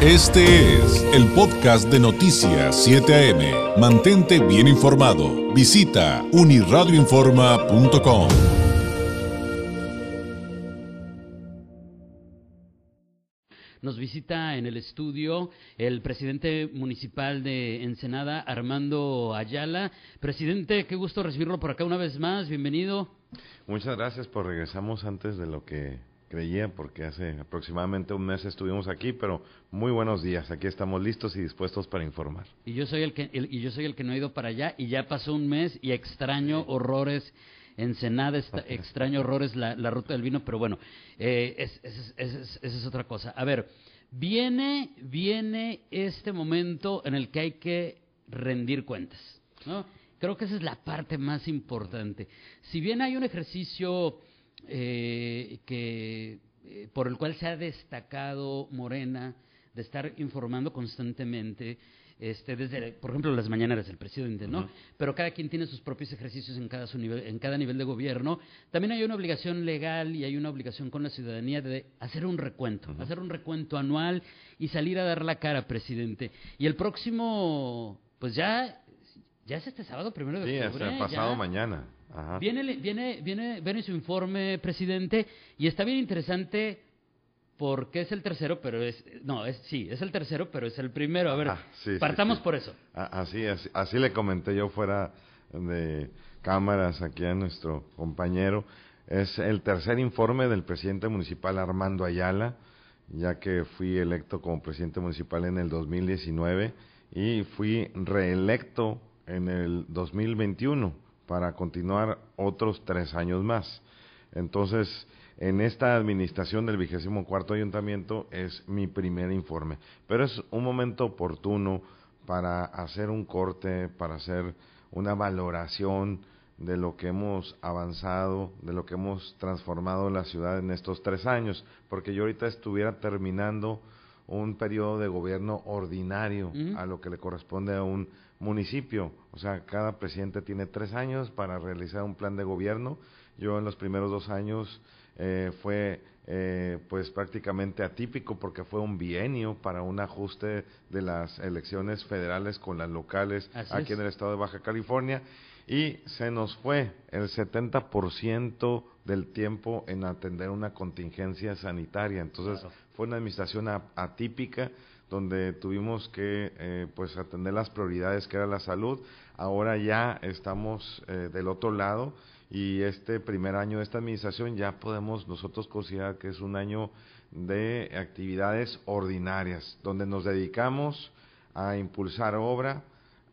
Este es el podcast de Noticias 7 AM. Mantente bien informado. Visita uniradioinforma.com. Nos visita en el estudio el presidente municipal de Ensenada, Armando Ayala. Presidente, qué gusto recibirlo por acá una vez más. Bienvenido. Muchas gracias por regresamos antes de lo que creía porque hace aproximadamente un mes estuvimos aquí, pero muy buenos días. Aquí estamos listos y dispuestos para informar. Y yo soy el que y yo soy el que no he ido para allá y ya pasó un mes y extraño horrores Ensenada, extraño horrores la, ruta del vino, pero bueno, eh, esa es, otra cosa. A ver, viene, viene este momento en el que hay que rendir cuentas, ¿no? Creo que esa es la parte más importante. Si bien hay un ejercicio eh, que, eh, por el cual se ha destacado Morena de estar informando constantemente, este, desde, por ejemplo, las mañaneras del presidente, ¿no? Pero cada quien tiene sus propios ejercicios en cada, su nivel, en cada nivel de gobierno. También hay una obligación legal y hay una obligación con la ciudadanía de hacer un recuento, hacer un recuento anual y salir a dar la cara, presidente. Y el próximo, pues ya, ya es este sábado, primero de octubre. Sí, pasado mañana. Viene, viene, viene, viene su informe, presidente, y está bien interesante porque es el tercero, pero es, no, es, sí, es el tercero, pero es el primero. A ver, partamos por eso. Así, así, así le comenté yo fuera de cámaras aquí a nuestro compañero. Es el tercer informe del presidente municipal Armando Ayala, ya que fui electo como presidente municipal en el 2019 y fui reelecto en el 2021 para continuar otros tres años más. Entonces, en esta administración del vigésimo cuarto ayuntamiento es mi primer informe, pero es un momento oportuno para hacer un corte, para hacer una valoración de lo que hemos avanzado, de lo que hemos transformado la ciudad en estos tres años, porque yo ahorita estuviera terminando un periodo de gobierno ordinario a lo que le corresponde a un municipio. O sea, cada presidente tiene tres años para realizar un plan de gobierno. Yo en los primeros dos años eh, fue eh, pues prácticamente atípico porque fue un bienio para un ajuste de las elecciones federales con las locales aquí en el estado de Baja California y se nos fue el 70% del tiempo en atender una contingencia sanitaria. Entonces fue una administración atípica donde tuvimos que eh, pues atender las prioridades que era la salud. Ahora ya estamos eh, del otro lado y este primer año de esta administración ya podemos nosotros considerar que es un año de actividades ordinarias, donde nos dedicamos a impulsar obra,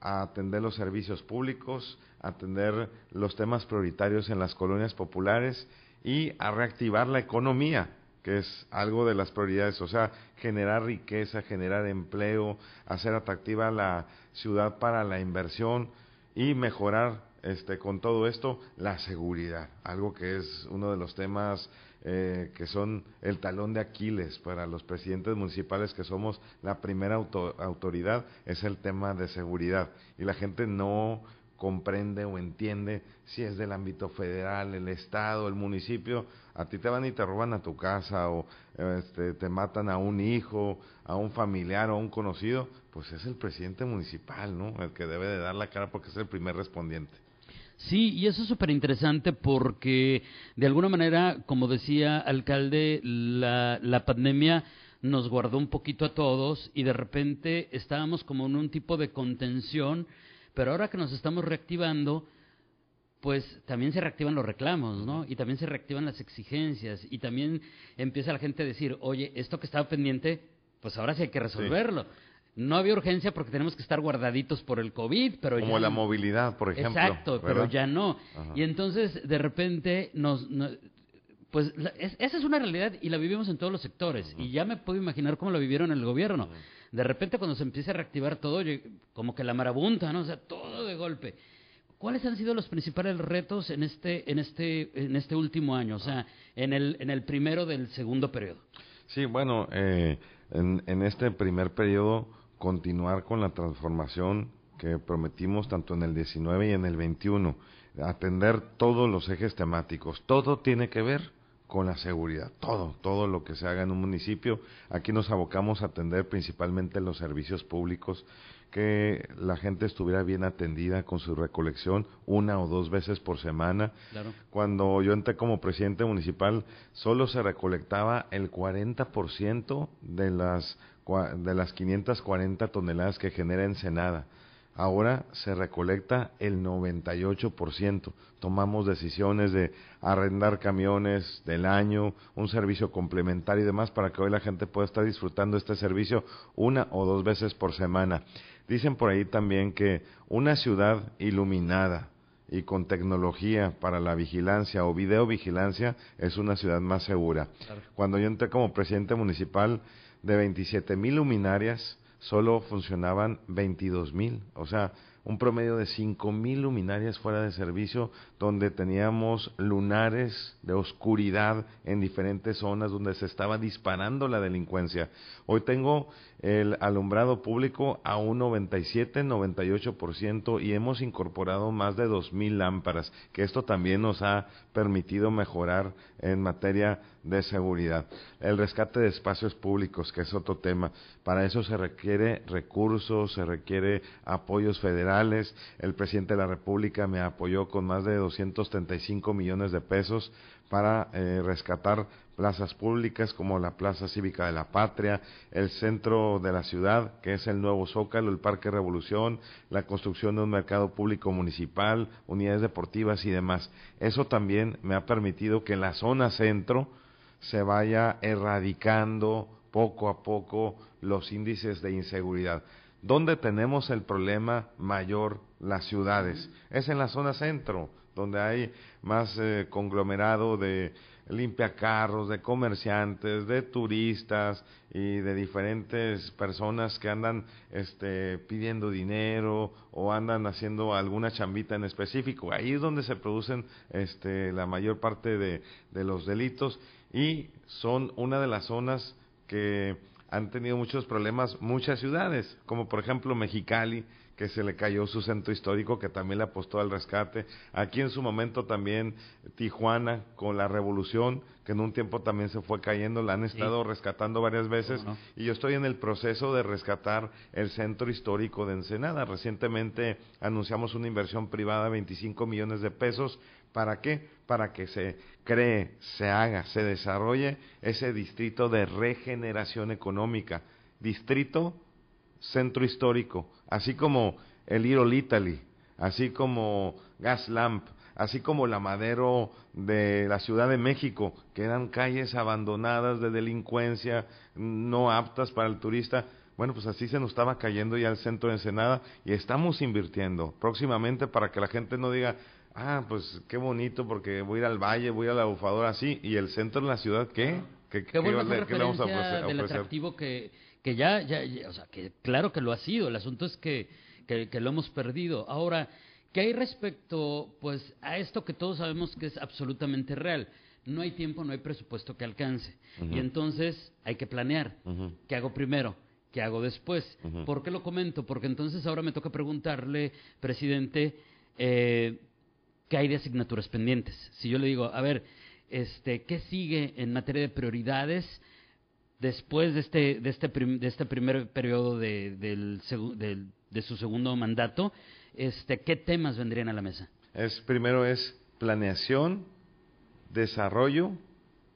a atender los servicios públicos, a atender los temas prioritarios en las colonias populares y a reactivar la economía que es algo de las prioridades, o sea, generar riqueza, generar empleo, hacer atractiva la ciudad para la inversión y mejorar este, con todo esto la seguridad, algo que es uno de los temas eh, que son el talón de Aquiles para los presidentes municipales que somos la primera autoridad, es el tema de seguridad. Y la gente no comprende o entiende si es del ámbito federal, el estado, el municipio, a ti te van y te roban a tu casa o este, te matan a un hijo, a un familiar o a un conocido, pues es el presidente municipal, ¿no? El que debe de dar la cara porque es el primer respondiente. Sí, y eso es súper interesante porque de alguna manera, como decía alcalde, la, la pandemia nos guardó un poquito a todos y de repente estábamos como en un tipo de contención pero ahora que nos estamos reactivando, pues también se reactivan los reclamos, ¿no? Y también se reactivan las exigencias y también empieza la gente a decir, oye, esto que estaba pendiente, pues ahora sí hay que resolverlo. No había urgencia porque tenemos que estar guardaditos por el COVID, pero Como la movilidad, por ejemplo. Exacto, pero ya no. Y entonces, de repente, nos... pues esa es una realidad y la vivimos en todos los sectores. Y ya me puedo imaginar cómo lo vivieron en el gobierno de repente cuando se empieza a reactivar todo, como que la marabunta, ¿no? O sea, todo de golpe. ¿Cuáles han sido los principales retos en este, en este, en este último año? O sea, en el, en el primero del segundo periodo. Sí, bueno, eh, en, en este primer periodo continuar con la transformación que prometimos tanto en el 19 y en el 21, atender todos los ejes temáticos. Todo tiene que ver con la seguridad, todo, todo lo que se haga en un municipio. Aquí nos abocamos a atender principalmente los servicios públicos, que la gente estuviera bien atendida con su recolección una o dos veces por semana. Cuando yo entré como presidente municipal, solo se recolectaba el 40% de las, de las 540 toneladas que genera Ensenada. Ahora se recolecta el 98%. Tomamos decisiones de arrendar camiones del año, un servicio complementario y demás para que hoy la gente pueda estar disfrutando este servicio una o dos veces por semana. Dicen por ahí también que una ciudad iluminada y con tecnología para la vigilancia o videovigilancia es una ciudad más segura. Cuando yo entré como presidente municipal de 27 mil luminarias, solo funcionaban 22 mil, o sea, un promedio de 5 mil luminarias fuera de servicio, donde teníamos lunares de oscuridad en diferentes zonas donde se estaba disparando la delincuencia. Hoy tengo el alumbrado público a un 97-98% y hemos incorporado más de 2.000 lámparas, que esto también nos ha permitido mejorar en materia de seguridad. El rescate de espacios públicos, que es otro tema. Para eso se requiere recursos, se requiere apoyos federales. El presidente de la República me apoyó con más de 235 millones de pesos para eh, rescatar plazas públicas como la Plaza Cívica de la Patria, el centro de la ciudad, que es el nuevo Zócalo, el Parque Revolución, la construcción de un mercado público municipal, unidades deportivas y demás. Eso también me ha permitido que la zona centro se vaya erradicando poco a poco los índices de inseguridad. ¿Dónde tenemos el problema mayor? Las ciudades. Es en la zona centro, donde hay más eh, conglomerado de limpiacarros, de comerciantes, de turistas y de diferentes personas que andan este, pidiendo dinero o andan haciendo alguna chambita en específico. Ahí es donde se producen este, la mayor parte de, de los delitos y son una de las zonas que han tenido muchos problemas muchas ciudades, como por ejemplo Mexicali, que se le cayó su centro histórico, que también le apostó al rescate. Aquí en su momento también Tijuana, con la revolución, que en un tiempo también se fue cayendo, la han estado rescatando varias veces. Y yo estoy en el proceso de rescatar el centro histórico de Ensenada. Recientemente anunciamos una inversión privada de 25 millones de pesos. ¿Para qué? Para que se cree, se haga, se desarrolle ese distrito de regeneración económica. Distrito centro histórico, así como el Little Italy, así como Gas Lamp, así como la Madero de la Ciudad de México, que eran calles abandonadas de delincuencia, no aptas para el turista. Bueno, pues así se nos estaba cayendo ya el centro de Ensenada y estamos invirtiendo próximamente para que la gente no diga, ah, pues qué bonito porque voy a ir al valle, voy a la bufadora así, y el centro de la ciudad, ¿qué? ¿Qué, qué, qué le vamos a ofrecer? Del atractivo que que ya, ya, o sea, que claro que lo ha sido, el asunto es que, que, lo hemos perdido. Ahora, ¿qué hay respecto, pues, a esto que todos sabemos que es absolutamente real? No hay tiempo, no hay presupuesto que alcance. Y entonces hay que planear. ¿Qué hago primero? ¿Qué hago después? ¿Por qué lo comento? Porque entonces ahora me toca preguntarle, presidente, eh, ¿qué hay de asignaturas pendientes? Si yo le digo, a ver, este, ¿qué sigue en materia de prioridades? después de este, de este, de este primer periodo de, del, de su segundo mandato, este, ¿qué temas vendrían a la mesa? Es, primero es planeación, desarrollo,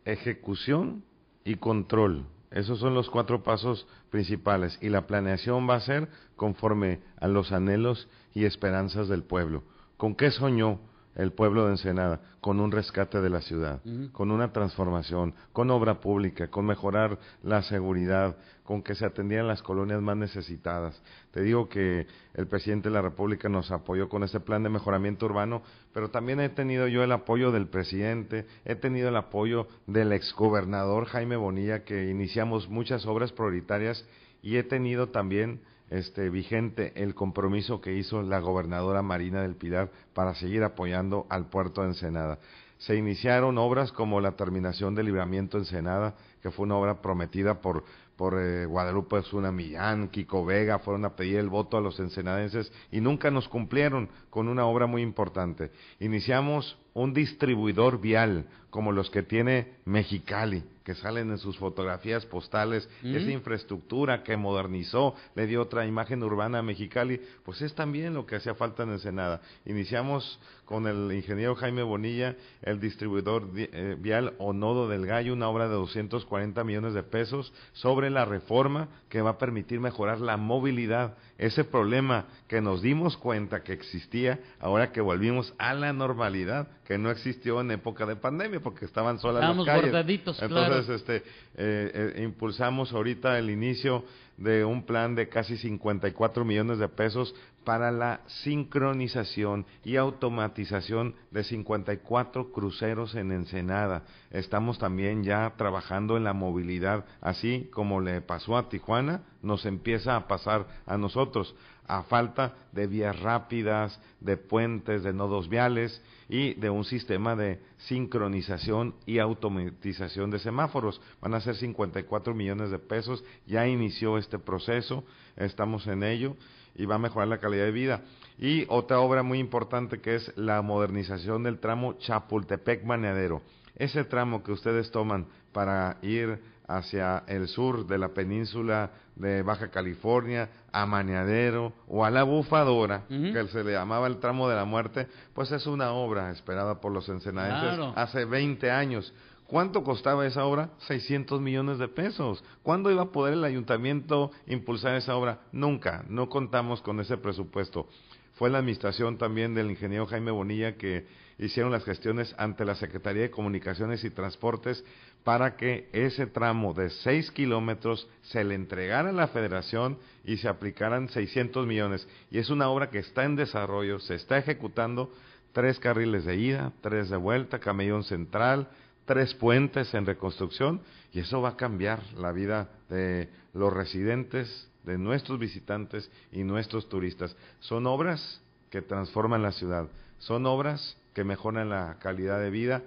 ejecución y control. Esos son los cuatro pasos principales y la planeación va a ser conforme a los anhelos y esperanzas del pueblo. ¿Con qué soñó el pueblo de Ensenada con un rescate de la ciudad, con una transformación, con obra pública, con mejorar la seguridad, con que se atendieran las colonias más necesitadas. Te digo que el presidente de la República nos apoyó con ese plan de mejoramiento urbano, pero también he tenido yo el apoyo del presidente, he tenido el apoyo del exgobernador Jaime Bonilla, que iniciamos muchas obras prioritarias y he tenido también este, vigente el compromiso que hizo la gobernadora Marina del Pilar para seguir apoyando al puerto de Ensenada. Se iniciaron obras como la terminación del libramiento Ensenada, que fue una obra prometida por, por eh, Guadalupe Zuna Millán, Kiko Vega, fueron a pedir el voto a los ensenadenses y nunca nos cumplieron con una obra muy importante. Iniciamos un distribuidor vial como los que tiene Mexicali, que salen en sus fotografías postales, esa infraestructura que modernizó, le dio otra imagen urbana a Mexicali, pues es también lo que hacía falta en Ensenada. Iniciamos con el ingeniero Jaime Bonilla, el distribuidor eh, vial o nodo del gallo, una obra de 240 millones de pesos sobre la reforma que va a permitir mejorar la movilidad, ese problema que nos dimos cuenta que existía ahora que volvimos a la normalidad, que no existió en época de pandemia porque estaban solas las calles. Entonces, este, eh, eh, impulsamos ahorita el inicio de un plan de casi 54 millones de pesos para la sincronización y automatización de 54 cruceros en Ensenada. Estamos también ya trabajando en la movilidad, así como le pasó a Tijuana, nos empieza a pasar a nosotros, a falta de vías rápidas, de puentes, de nodos viales y de un sistema de sincronización y automatización de semáforos. Van a ser 54 millones de pesos, ya inició este proceso, estamos en ello y va a mejorar la calidad de vida. Y otra obra muy importante que es la modernización del tramo Chapultepec-Maneadero. Ese tramo que ustedes toman para ir hacia el sur de la península de Baja California, a Maneadero o a la Bufadora, que se le llamaba el tramo de la muerte, pues es una obra esperada por los ensenadenses hace 20 años. ¿Cuánto costaba esa obra? 600 millones de pesos. ¿Cuándo iba a poder el ayuntamiento impulsar esa obra? Nunca, no contamos con ese presupuesto. Fue la administración también del ingeniero Jaime Bonilla que hicieron las gestiones ante la Secretaría de Comunicaciones y Transportes para que ese tramo de 6 kilómetros se le entregara a la federación y se aplicaran 600 millones. Y es una obra que está en desarrollo, se está ejecutando, tres carriles de ida, tres de vuelta, camellón central, tres puentes en reconstrucción y eso va a cambiar la vida de los residentes, de nuestros visitantes y nuestros turistas. Son obras que transforman la ciudad, son obras que mejoran la calidad de vida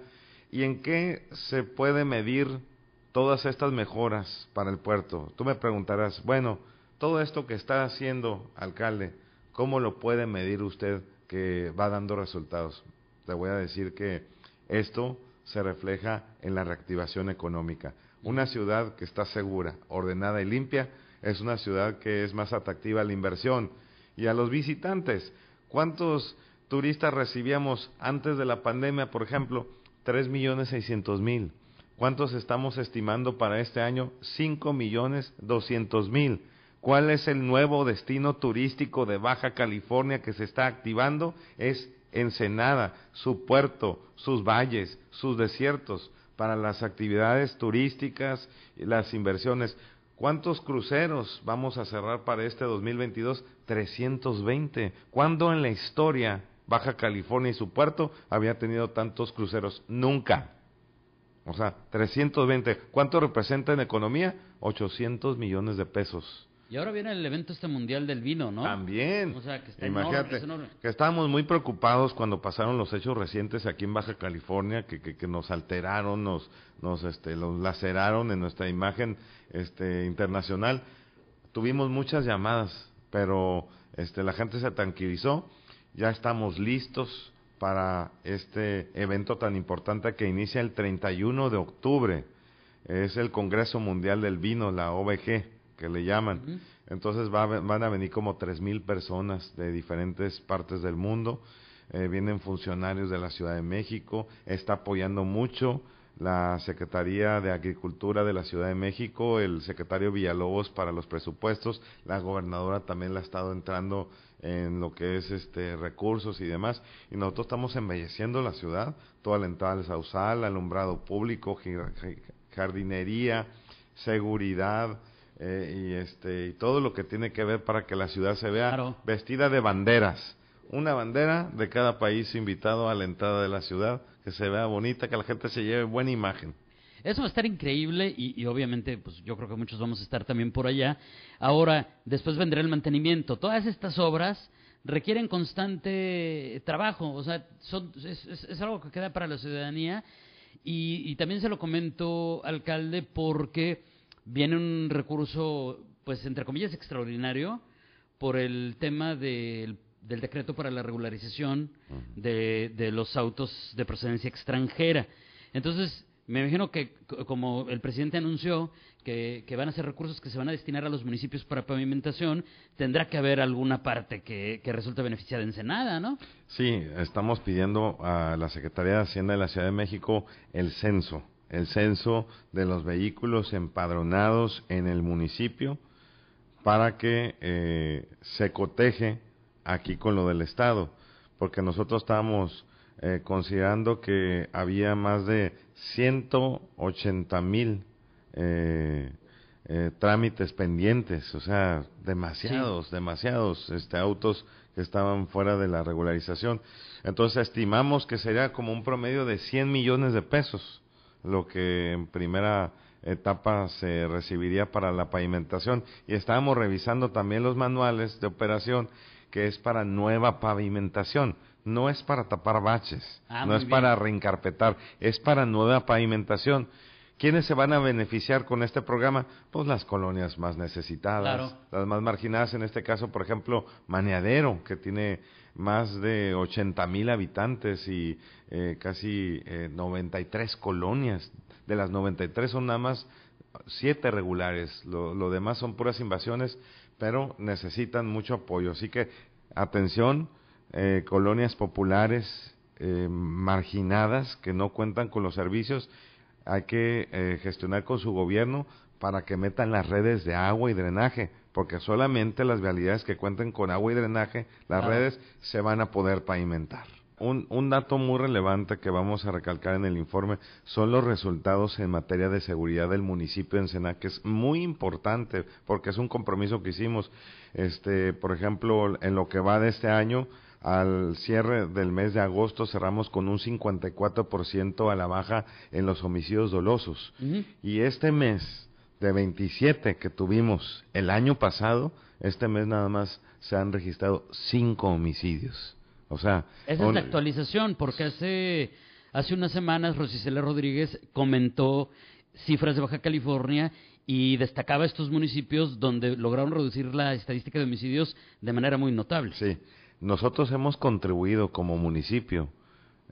y en qué se puede medir todas estas mejoras para el puerto. Tú me preguntarás, bueno, todo esto que está haciendo, alcalde, ¿cómo lo puede medir usted que va dando resultados? Te voy a decir que esto se refleja en la reactivación económica. Una ciudad que está segura, ordenada y limpia es una ciudad que es más atractiva a la inversión y a los visitantes. ¿Cuántos turistas recibíamos antes de la pandemia, por ejemplo? Tres millones seiscientos mil. ¿Cuántos estamos estimando para este año? Cinco millones doscientos mil. ¿Cuál es el nuevo destino turístico de Baja California que se está activando? Es Ensenada, su puerto, sus valles, sus desiertos, para las actividades turísticas y las inversiones. ¿Cuántos cruceros vamos a cerrar para este 2022? 320. ¿Cuándo en la historia Baja California y su puerto había tenido tantos cruceros? Nunca. O sea, 320. ¿Cuánto representa en economía? 800 millones de pesos. Y ahora viene el evento este mundial del vino, ¿no? También. Imagínate que estábamos muy preocupados cuando pasaron los hechos recientes aquí en Baja California, que, que, nos alteraron, nos, nos, este, los laceraron en nuestra imagen, este, internacional. Tuvimos muchas llamadas, pero, este, la gente se tranquilizó. Ya estamos listos para este evento tan importante que inicia el 31 de octubre. Es el Congreso Mundial del Vino, la OBG que le llaman. Entonces van a venir como tres mil personas de diferentes partes del mundo. Eh, vienen funcionarios de la Ciudad de México. Está apoyando mucho la Secretaría de Agricultura de la Ciudad de México, el secretario Villalobos para los presupuestos, la gobernadora también la ha estado entrando en lo que es este recursos y demás, y nosotros estamos embelleciendo la ciudad, toda la entrada del Sausal, alumbrado público, jardinería, seguridad, eh, y este y todo lo que tiene que ver para que la ciudad se vea vestida de banderas. Una bandera de cada país invitado a la entrada de la ciudad, que se vea bonita, que la gente se lleve buena imagen. Eso va a estar increíble y, y, obviamente pues yo creo que muchos vamos a estar también por allá. Ahora, después vendrá el mantenimiento. Todas estas obras requieren constante trabajo, o sea, son, es, es, algo que queda para la ciudadanía y, y también se lo comento, alcalde, porque viene un recurso, pues entre comillas, extraordinario por el tema del del decreto para la regularización de, de los autos de procedencia extranjera. Entonces, me imagino que como el presidente anunció que, van a ser recursos que se van a destinar a los municipios para pavimentación, tendrá que haber alguna parte que, que resulte beneficiada en Senada, ¿no? Sí, estamos pidiendo a la Secretaría de Hacienda de la Ciudad de México el censo, el censo de los vehículos empadronados en el municipio para que eh, se coteje aquí con lo del Estado, porque nosotros estamos eh, considerando que había más de 180 mil eh, eh, trámites pendientes, o sea, demasiados, demasiados este, autos que estaban fuera de la regularización. Entonces estimamos que sería como un promedio de 100 millones de pesos, lo que en primera etapa se recibiría para la pavimentación. Y estábamos revisando también los manuales de operación, que es para nueva pavimentación no es para tapar baches, ah, no es para reencarpetar, es para nueva pavimentación. ¿Quiénes se van a beneficiar con este programa? Pues las colonias más necesitadas, las más marginadas, en este caso, por ejemplo, Maneadero, que tiene más de 80 mil habitantes y eh, casi eh, 93 colonias. De las 93 son nada más siete regulares, lo, lo demás son puras invasiones, pero necesitan mucho apoyo. Así que, atención, eh, colonias populares eh, marginadas que no cuentan con los servicios, hay que eh, gestionar con su gobierno para que metan las redes de agua y drenaje, porque solamente las vialidades que cuenten con agua y drenaje, las redes se van a poder pavimentar. Un, un, dato muy relevante que vamos a recalcar en el informe son los resultados en materia de seguridad del municipio de Ensenada, que es muy importante porque es un compromiso que hicimos. Este, por ejemplo, en lo que va de este año, al cierre del mes de agosto cerramos con un 54% a la baja en los homicidios dolosos. Y este mes de 27 que tuvimos el año pasado, este mes nada más se han registrado 5 homicidios. O sea, esa es la actualización porque hace hace unas semanas Rosicela Rodríguez comentó cifras de Baja California y destacaba estos municipios donde lograron reducir la estadística de homicidios de manera muy notable. Sí. Nosotros hemos contribuido como municipio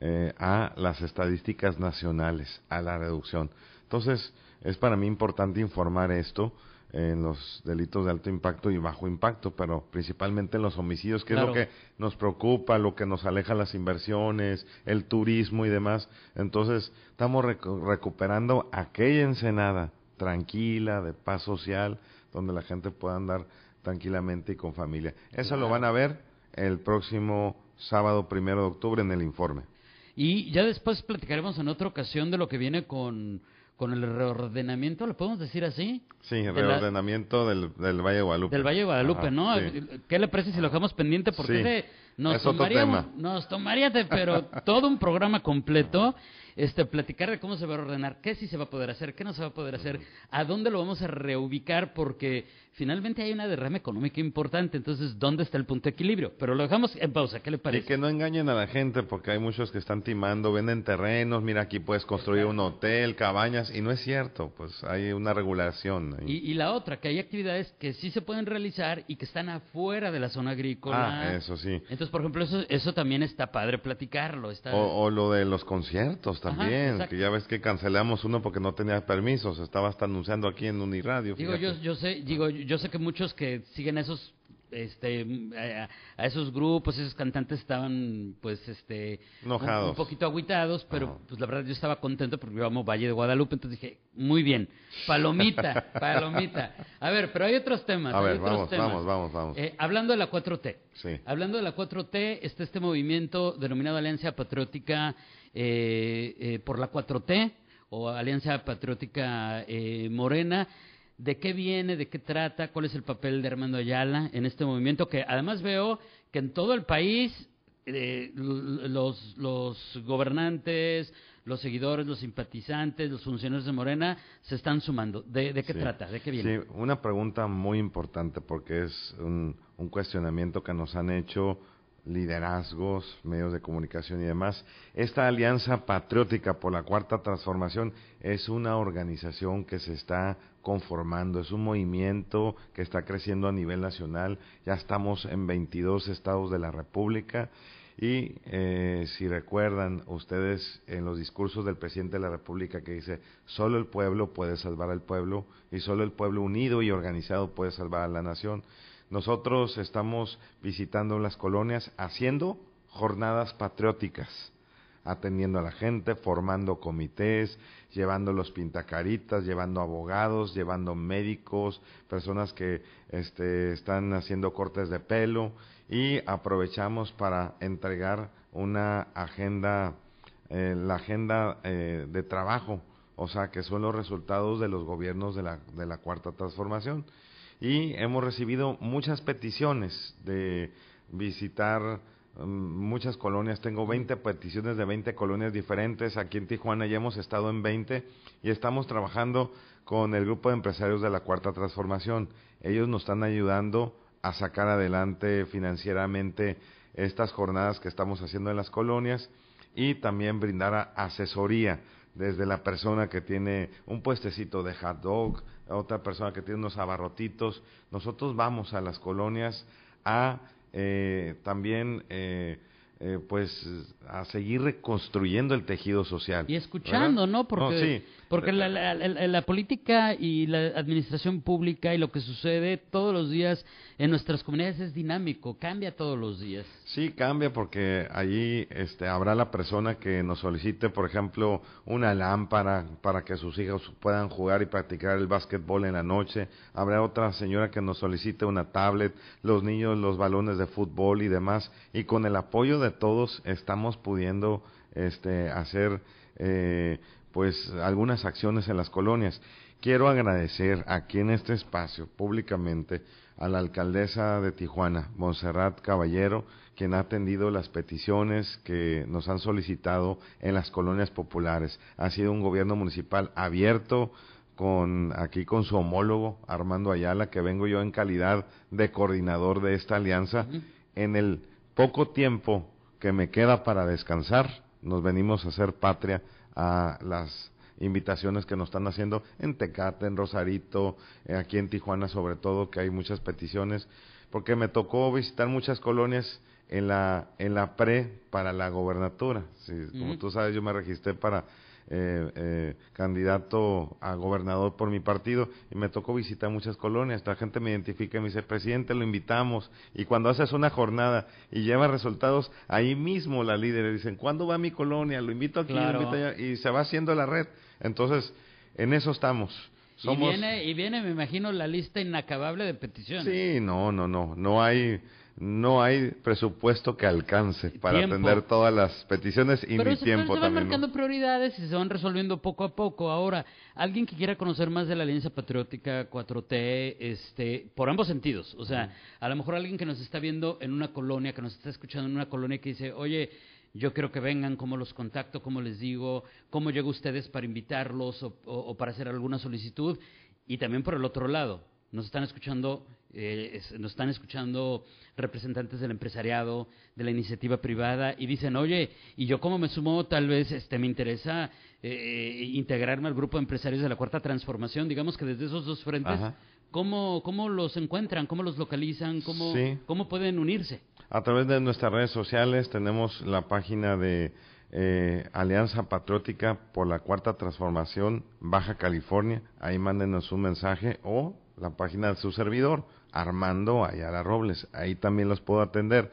eh, a las estadísticas nacionales, a la reducción. Entonces, es para mí importante informar esto en los delitos de alto impacto y bajo impacto, pero principalmente en los homicidios, que es lo que nos preocupa, lo que nos aleja las inversiones, el turismo y demás. Entonces, estamos recuperando aquella ensenada tranquila, de paz social, donde la gente pueda andar tranquilamente y con familia. Eso lo van a ver el próximo sábado primero de octubre en el informe. Y ya después platicaremos en otra ocasión de lo que viene con, con el reordenamiento, ¿lo podemos decir así? Sí, el reordenamiento del, del, Valle de Guadalupe. Del Valle de Guadalupe, ¿no? ¿Qué le parece si lo dejamos pendiente? Porque nos, tomaría, nos tomaría, pero todo un programa completo este, platicar de cómo se va a ordenar, qué sí se va a poder hacer, qué no se va a poder hacer, a dónde lo vamos a reubicar, porque finalmente hay una derrama económica importante, entonces, ¿dónde está el punto de equilibrio? Pero lo dejamos en pausa, ¿qué le parece? Y que no engañen a la gente, porque hay muchos que están timando, venden terrenos, mira, aquí puedes construir un hotel, cabañas, y no es cierto, pues hay una regulación. Y, la otra, que hay actividades que sí se pueden realizar y que están afuera de la zona agrícola. Ah, eso sí. Entonces, por ejemplo, eso, eso también está padre platicarlo. Está... O, o lo de los conciertos también, que ya ves que cancelamos uno porque no tenía permisos, estaba hasta anunciando aquí en Uniradio. Digo, yo, yo sé, digo, yo sé que muchos que siguen esos este a, esos grupos, esos cantantes estaban pues este Un, poquito aguitados, pero pues la verdad yo estaba contento porque yo amo Valle de Guadalupe, entonces dije, muy bien, palomita, palomita. A ver, pero hay otros temas. A ver, vamos, vamos, vamos, vamos. Eh, hablando de la 4T. Sí. Hablando de la 4T, está este movimiento denominado Alianza Patriótica eh, eh, por la 4T o Alianza Patriótica eh, Morena. ¿De qué viene? ¿De qué trata? ¿Cuál es el papel de Armando Ayala en este movimiento? Que además veo que en todo el país los, los gobernantes, los seguidores, los simpatizantes, los funcionarios de Morena se están sumando. ¿De, qué trata? ¿De qué viene? Sí, una pregunta muy importante porque es un, un, cuestionamiento que nos han hecho liderazgos, medios de comunicación y demás. Esta Alianza Patriótica por la Cuarta Transformación es una organización que se está conformando, es un movimiento que está creciendo a nivel nacional, ya estamos en 22 estados de la República y eh, si recuerdan ustedes en los discursos del presidente de la República que dice, solo el pueblo puede salvar al pueblo y solo el pueblo unido y organizado puede salvar a la nación. Nosotros estamos visitando las colonias haciendo jornadas patrióticas, atendiendo a la gente, formando comités, llevando los pintacaritas, llevando abogados, llevando médicos, personas que este, están haciendo cortes de pelo y aprovechamos para entregar una agenda, eh, la agenda eh, de trabajo, o sea, que son los resultados de los gobiernos de la, de la cuarta transformación y hemos recibido muchas peticiones de visitar um, muchas colonias. Tengo 20 peticiones de 20 colonias diferentes. Aquí en Tijuana ya hemos estado en 20 y estamos trabajando con el grupo de empresarios de la Cuarta Transformación. Ellos nos están ayudando a sacar adelante financieramente estas jornadas que estamos haciendo en las colonias y también brindar asesoría desde la persona que tiene un puestecito de hot dog, otra persona que tiene unos abarrotitos. Nosotros vamos a las colonias a eh, también eh, eh, pues a seguir reconstruyendo el tejido social. Y escuchando, ¿no? Porque, porque la, la, política y la administración pública y lo que sucede todos los días en nuestras comunidades es dinámico, cambia todos los días. Sí, cambia porque allí este, habrá la persona que nos solicite, por ejemplo, una lámpara para que sus hijos puedan jugar y practicar el básquetbol en la noche. Habrá otra señora que nos solicite una tablet, los niños los balones de fútbol y demás. Y con el apoyo de todos estamos pudiendo este, hacer eh, pues algunas acciones en las colonias. Quiero agradecer aquí en este espacio públicamente a la alcaldesa de Tijuana, Montserrat Caballero, quien ha atendido las peticiones que nos han solicitado en las colonias populares. Ha sido un gobierno municipal abierto con aquí con su homólogo Armando Ayala, que vengo yo en calidad de coordinador de esta alianza. En el poco tiempo que me queda para descansar, nos venimos a hacer patria a las invitaciones que nos están haciendo en Tecate, en Rosarito, eh, aquí en Tijuana sobre todo, que hay muchas peticiones, porque me tocó visitar muchas colonias en la, en la pre para la gobernatura. Como tú sabes, yo me registré para eh, eh, candidato a gobernador por mi partido y me tocó visitar muchas colonias. La gente me identifica y me dice, presidente, lo invitamos. Y cuando haces una jornada y lleva resultados, ahí mismo la líder dicen, ¿cuándo va mi colonia? Lo invito aquí, lo invito allá. Y se va haciendo la red. Entonces, en eso estamos. Y, viene, y viene, me imagino, la lista inacabable de peticiones. Sí, no, no, no. No hay no hay presupuesto que alcance para atender todas las peticiones y Pero ni tiempo se van marcando prioridades y se van resolviendo poco a poco. Ahora, alguien que quiera conocer más de la Alianza Patriótica 4T, este, por ambos sentidos, o sea, a lo mejor alguien que nos está viendo en una colonia, que nos está escuchando en una colonia que dice, oye, yo quiero que vengan, cómo los contacto, cómo les digo, cómo llego a ustedes para invitarlos o para hacer alguna solicitud. Y también por el otro lado, nos están escuchando, eh, nos están escuchando representantes del empresariado, de la iniciativa privada y dicen, oye, y yo cómo me sumo, tal vez este me interesa eh, integrarme al grupo de empresarios de la cuarta transformación, digamos que desde esos dos frentes, ¿cómo, ¿cómo los encuentran, cómo los localizan, cómo, cómo pueden unirse? A través de nuestras redes sociales tenemos la página de eh, Alianza Patriótica por la Cuarta Transformación Baja California. Ahí mándenos un mensaje o la página de su servidor, Armando Ayala Robles. Ahí también los puedo atender.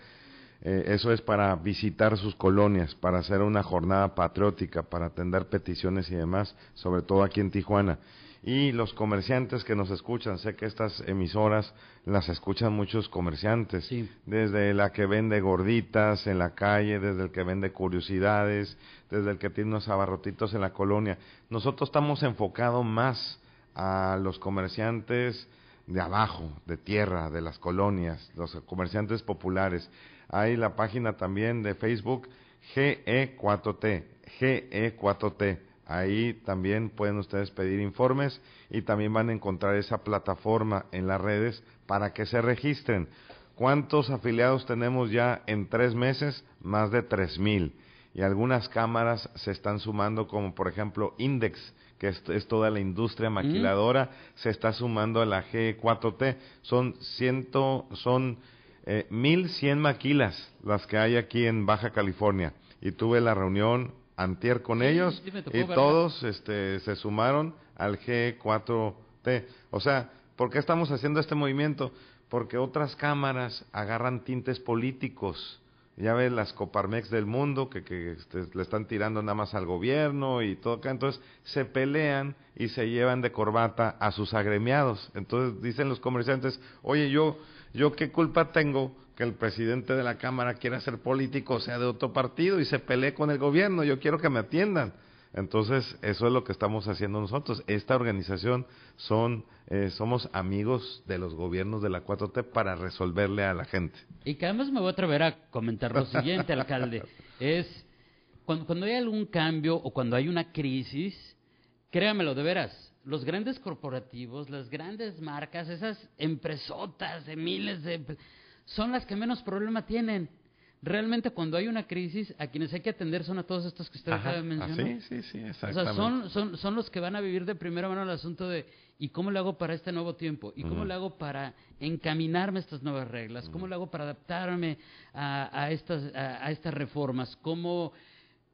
Eh, eso es para visitar sus colonias, para hacer una jornada patriótica, para atender peticiones y demás, sobre todo aquí en Tijuana. Y los comerciantes que nos escuchan, sé que estas emisoras las escuchan muchos comerciantes, desde la que vende gorditas en la calle, desde el que vende curiosidades, desde el que tiene unos abarrotitos en la colonia. Nosotros estamos enfocados más a los comerciantes de abajo, de tierra, de las colonias, los comerciantes populares. Hay la página también de Facebook GE4T, GE4T. Ahí también pueden ustedes pedir informes y también van a encontrar esa plataforma en las redes para que se registren. ¿Cuántos afiliados tenemos ya en tres meses? Más de tres mil. Y algunas cámaras se están sumando, como por ejemplo Index, que es, toda la industria maquiladora, se está sumando a la G4T. Son ciento, son eh, mil cien maquilas las que hay aquí en Baja California. Y tuve la reunión antier con ellos y todos este, se sumaron al G4T. O sea, ¿por qué estamos haciendo este movimiento? Porque otras cámaras agarran tintes políticos ya ves las Coparmex del mundo que, que este, le están tirando nada más al gobierno y todo acá, entonces se pelean y se llevan de corbata a sus agremiados. Entonces dicen los comerciantes, oye, yo, yo qué culpa tengo que el presidente de la Cámara quiera ser político, sea, de otro partido y se pelee con el gobierno, yo quiero que me atiendan. Entonces, eso es lo que estamos haciendo nosotros. Esta organización son, eh, somos amigos de los gobiernos de la 4T para resolverle a la gente. Y que además me voy a atrever a comentar lo siguiente, alcalde. Es, cuando, cuando hay algún cambio o cuando hay una crisis, créamelo, de veras, los grandes corporativos, las grandes marcas, esas empresotas de miles de... son las que menos problema tienen realmente cuando hay una crisis, a quienes hay que atender son a todos estos que usted acaba de mencionar. sí, sí, sí, exactamente. O sea, son, son, son los que van a vivir de primera mano el asunto de ¿y cómo le hago para este nuevo tiempo? ¿Y cómo le hago para encaminarme a estas nuevas reglas? ¿Cómo le hago para adaptarme a, a estas, a, estas reformas? ¿Cómo,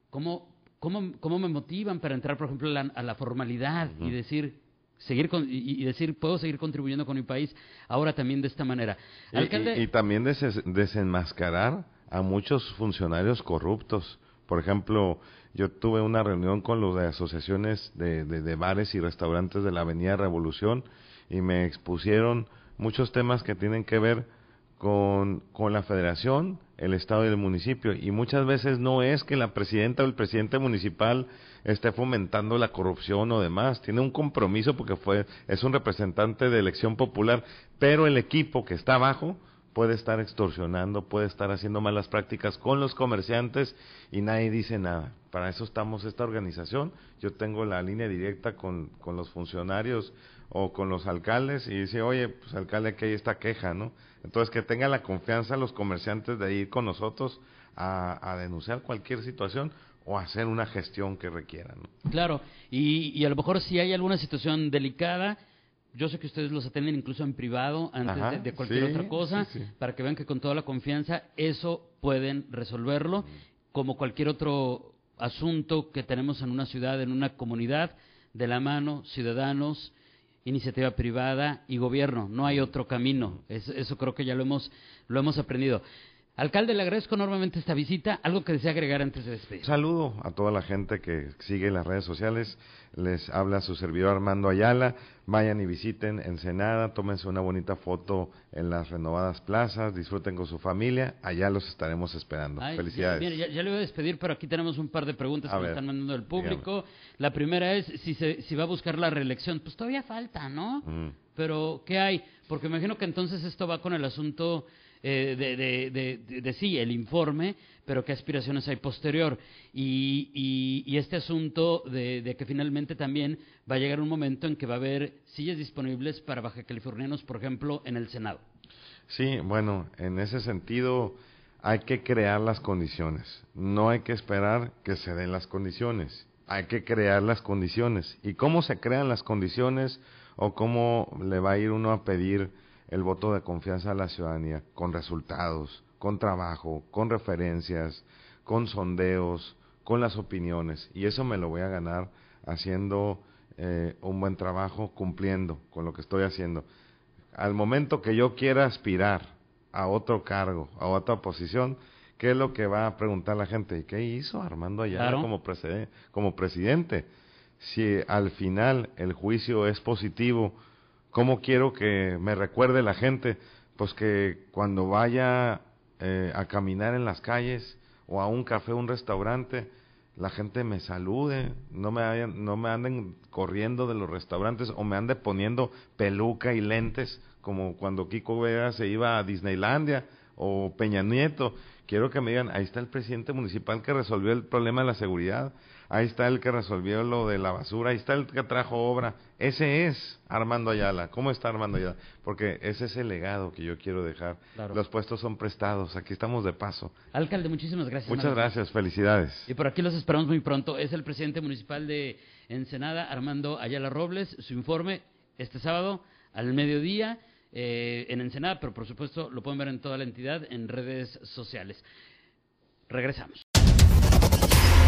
cómo, cómo, ¿Cómo me motivan para entrar, por ejemplo, a la, formalidad y decir, seguir y, decir puedo seguir contribuyendo con mi país ahora también de esta manera y, y, también desenmascarar a muchos funcionarios corruptos. Por ejemplo, yo tuve una reunión con los de asociaciones de, de, bares y restaurantes de la Avenida Revolución y me expusieron muchos temas que tienen que ver con, con la federación, el estado y el municipio. Y muchas veces no es que la presidenta o el presidente municipal esté fomentando la corrupción o demás. Tiene un compromiso porque fue, es un representante de elección popular, pero el equipo que está abajo puede estar extorsionando, puede estar haciendo malas prácticas con los comerciantes y nadie dice nada. Para eso estamos esta organización. Yo tengo la línea directa con, con los funcionarios o con los alcaldes y dice, oye, pues alcalde, aquí hay esta queja, ¿no? Entonces, que tengan la confianza los comerciantes de ir con nosotros a, denunciar cualquier situación o hacer una gestión que requieran. Claro, y, y a lo mejor si hay alguna situación delicada, yo sé que ustedes los atienden incluso en privado antes de, cualquier otra cosa, para que vean que con toda la confianza eso pueden resolverlo, como cualquier otro asunto que tenemos en una ciudad, en una comunidad, de la mano, ciudadanos, iniciativa privada y gobierno. No hay otro camino. eso creo que ya lo hemos, lo hemos aprendido. Alcalde, le agradezco enormemente esta visita. ¿Algo que desea agregar antes de despedir? Saludo a toda la gente que sigue las redes sociales. Les habla su servidor Armando Ayala. Vayan y visiten Ensenada, tómense una bonita foto en las renovadas plazas, disfruten con su familia. Allá los estaremos esperando. Felicidades. Ya, ya, le voy a despedir, pero aquí tenemos un par de preguntas que me están mandando el público. La primera es si, se, si va a buscar la reelección. Pues todavía falta, ¿no? Mm. Pero, ¿qué hay? Porque me imagino que entonces esto va con el asunto eh, de, de, sí, el informe, pero qué aspiraciones hay posterior. Y, y, este asunto de, que finalmente también va a llegar un momento en que va a haber sillas disponibles para baja californianos, por ejemplo, en el Senado. Sí, bueno, en ese sentido hay que crear las condiciones. No hay que esperar que se den las condiciones. Hay que crear las condiciones. ¿Y cómo se crean las condiciones o cómo le va a ir uno a pedir el voto de confianza a la ciudadanía con resultados, con trabajo, con referencias, con sondeos, con las opiniones. Y eso me lo voy a ganar haciendo eh, un buen trabajo, cumpliendo con lo que estoy haciendo. Al momento que yo quiera aspirar a otro cargo, a otra posición, ¿qué es lo que va a preguntar la gente? ¿Y qué hizo Armando Ayala como, como presidente? Si al final el juicio es positivo, ¿Cómo quiero que me recuerde la gente? Pues que cuando vaya eh, a caminar en las calles o a un café, un restaurante, la gente me salude, no me, no me anden corriendo de los restaurantes o me ande poniendo peluca y lentes como cuando Kiko Vega se iba a Disneylandia o Peña Nieto. Quiero que me digan, ahí está el presidente municipal que resolvió el problema de la seguridad, ahí está el que resolvió lo de la basura, ahí está el que trajo obra. Ese es Armando Ayala. ¿Cómo está Armando Ayala? Porque ese es el legado que yo quiero dejar. Los puestos son prestados, aquí estamos de paso. Alcalde, muchísimas gracias. Muchas gracias, felicidades. Y por aquí los esperamos muy pronto. Es el presidente municipal de Ensenada, Armando Ayala Robles. Su informe este sábado al mediodía eh, en Ensenada, pero por supuesto lo pueden ver en toda la entidad en redes sociales. Regresamos.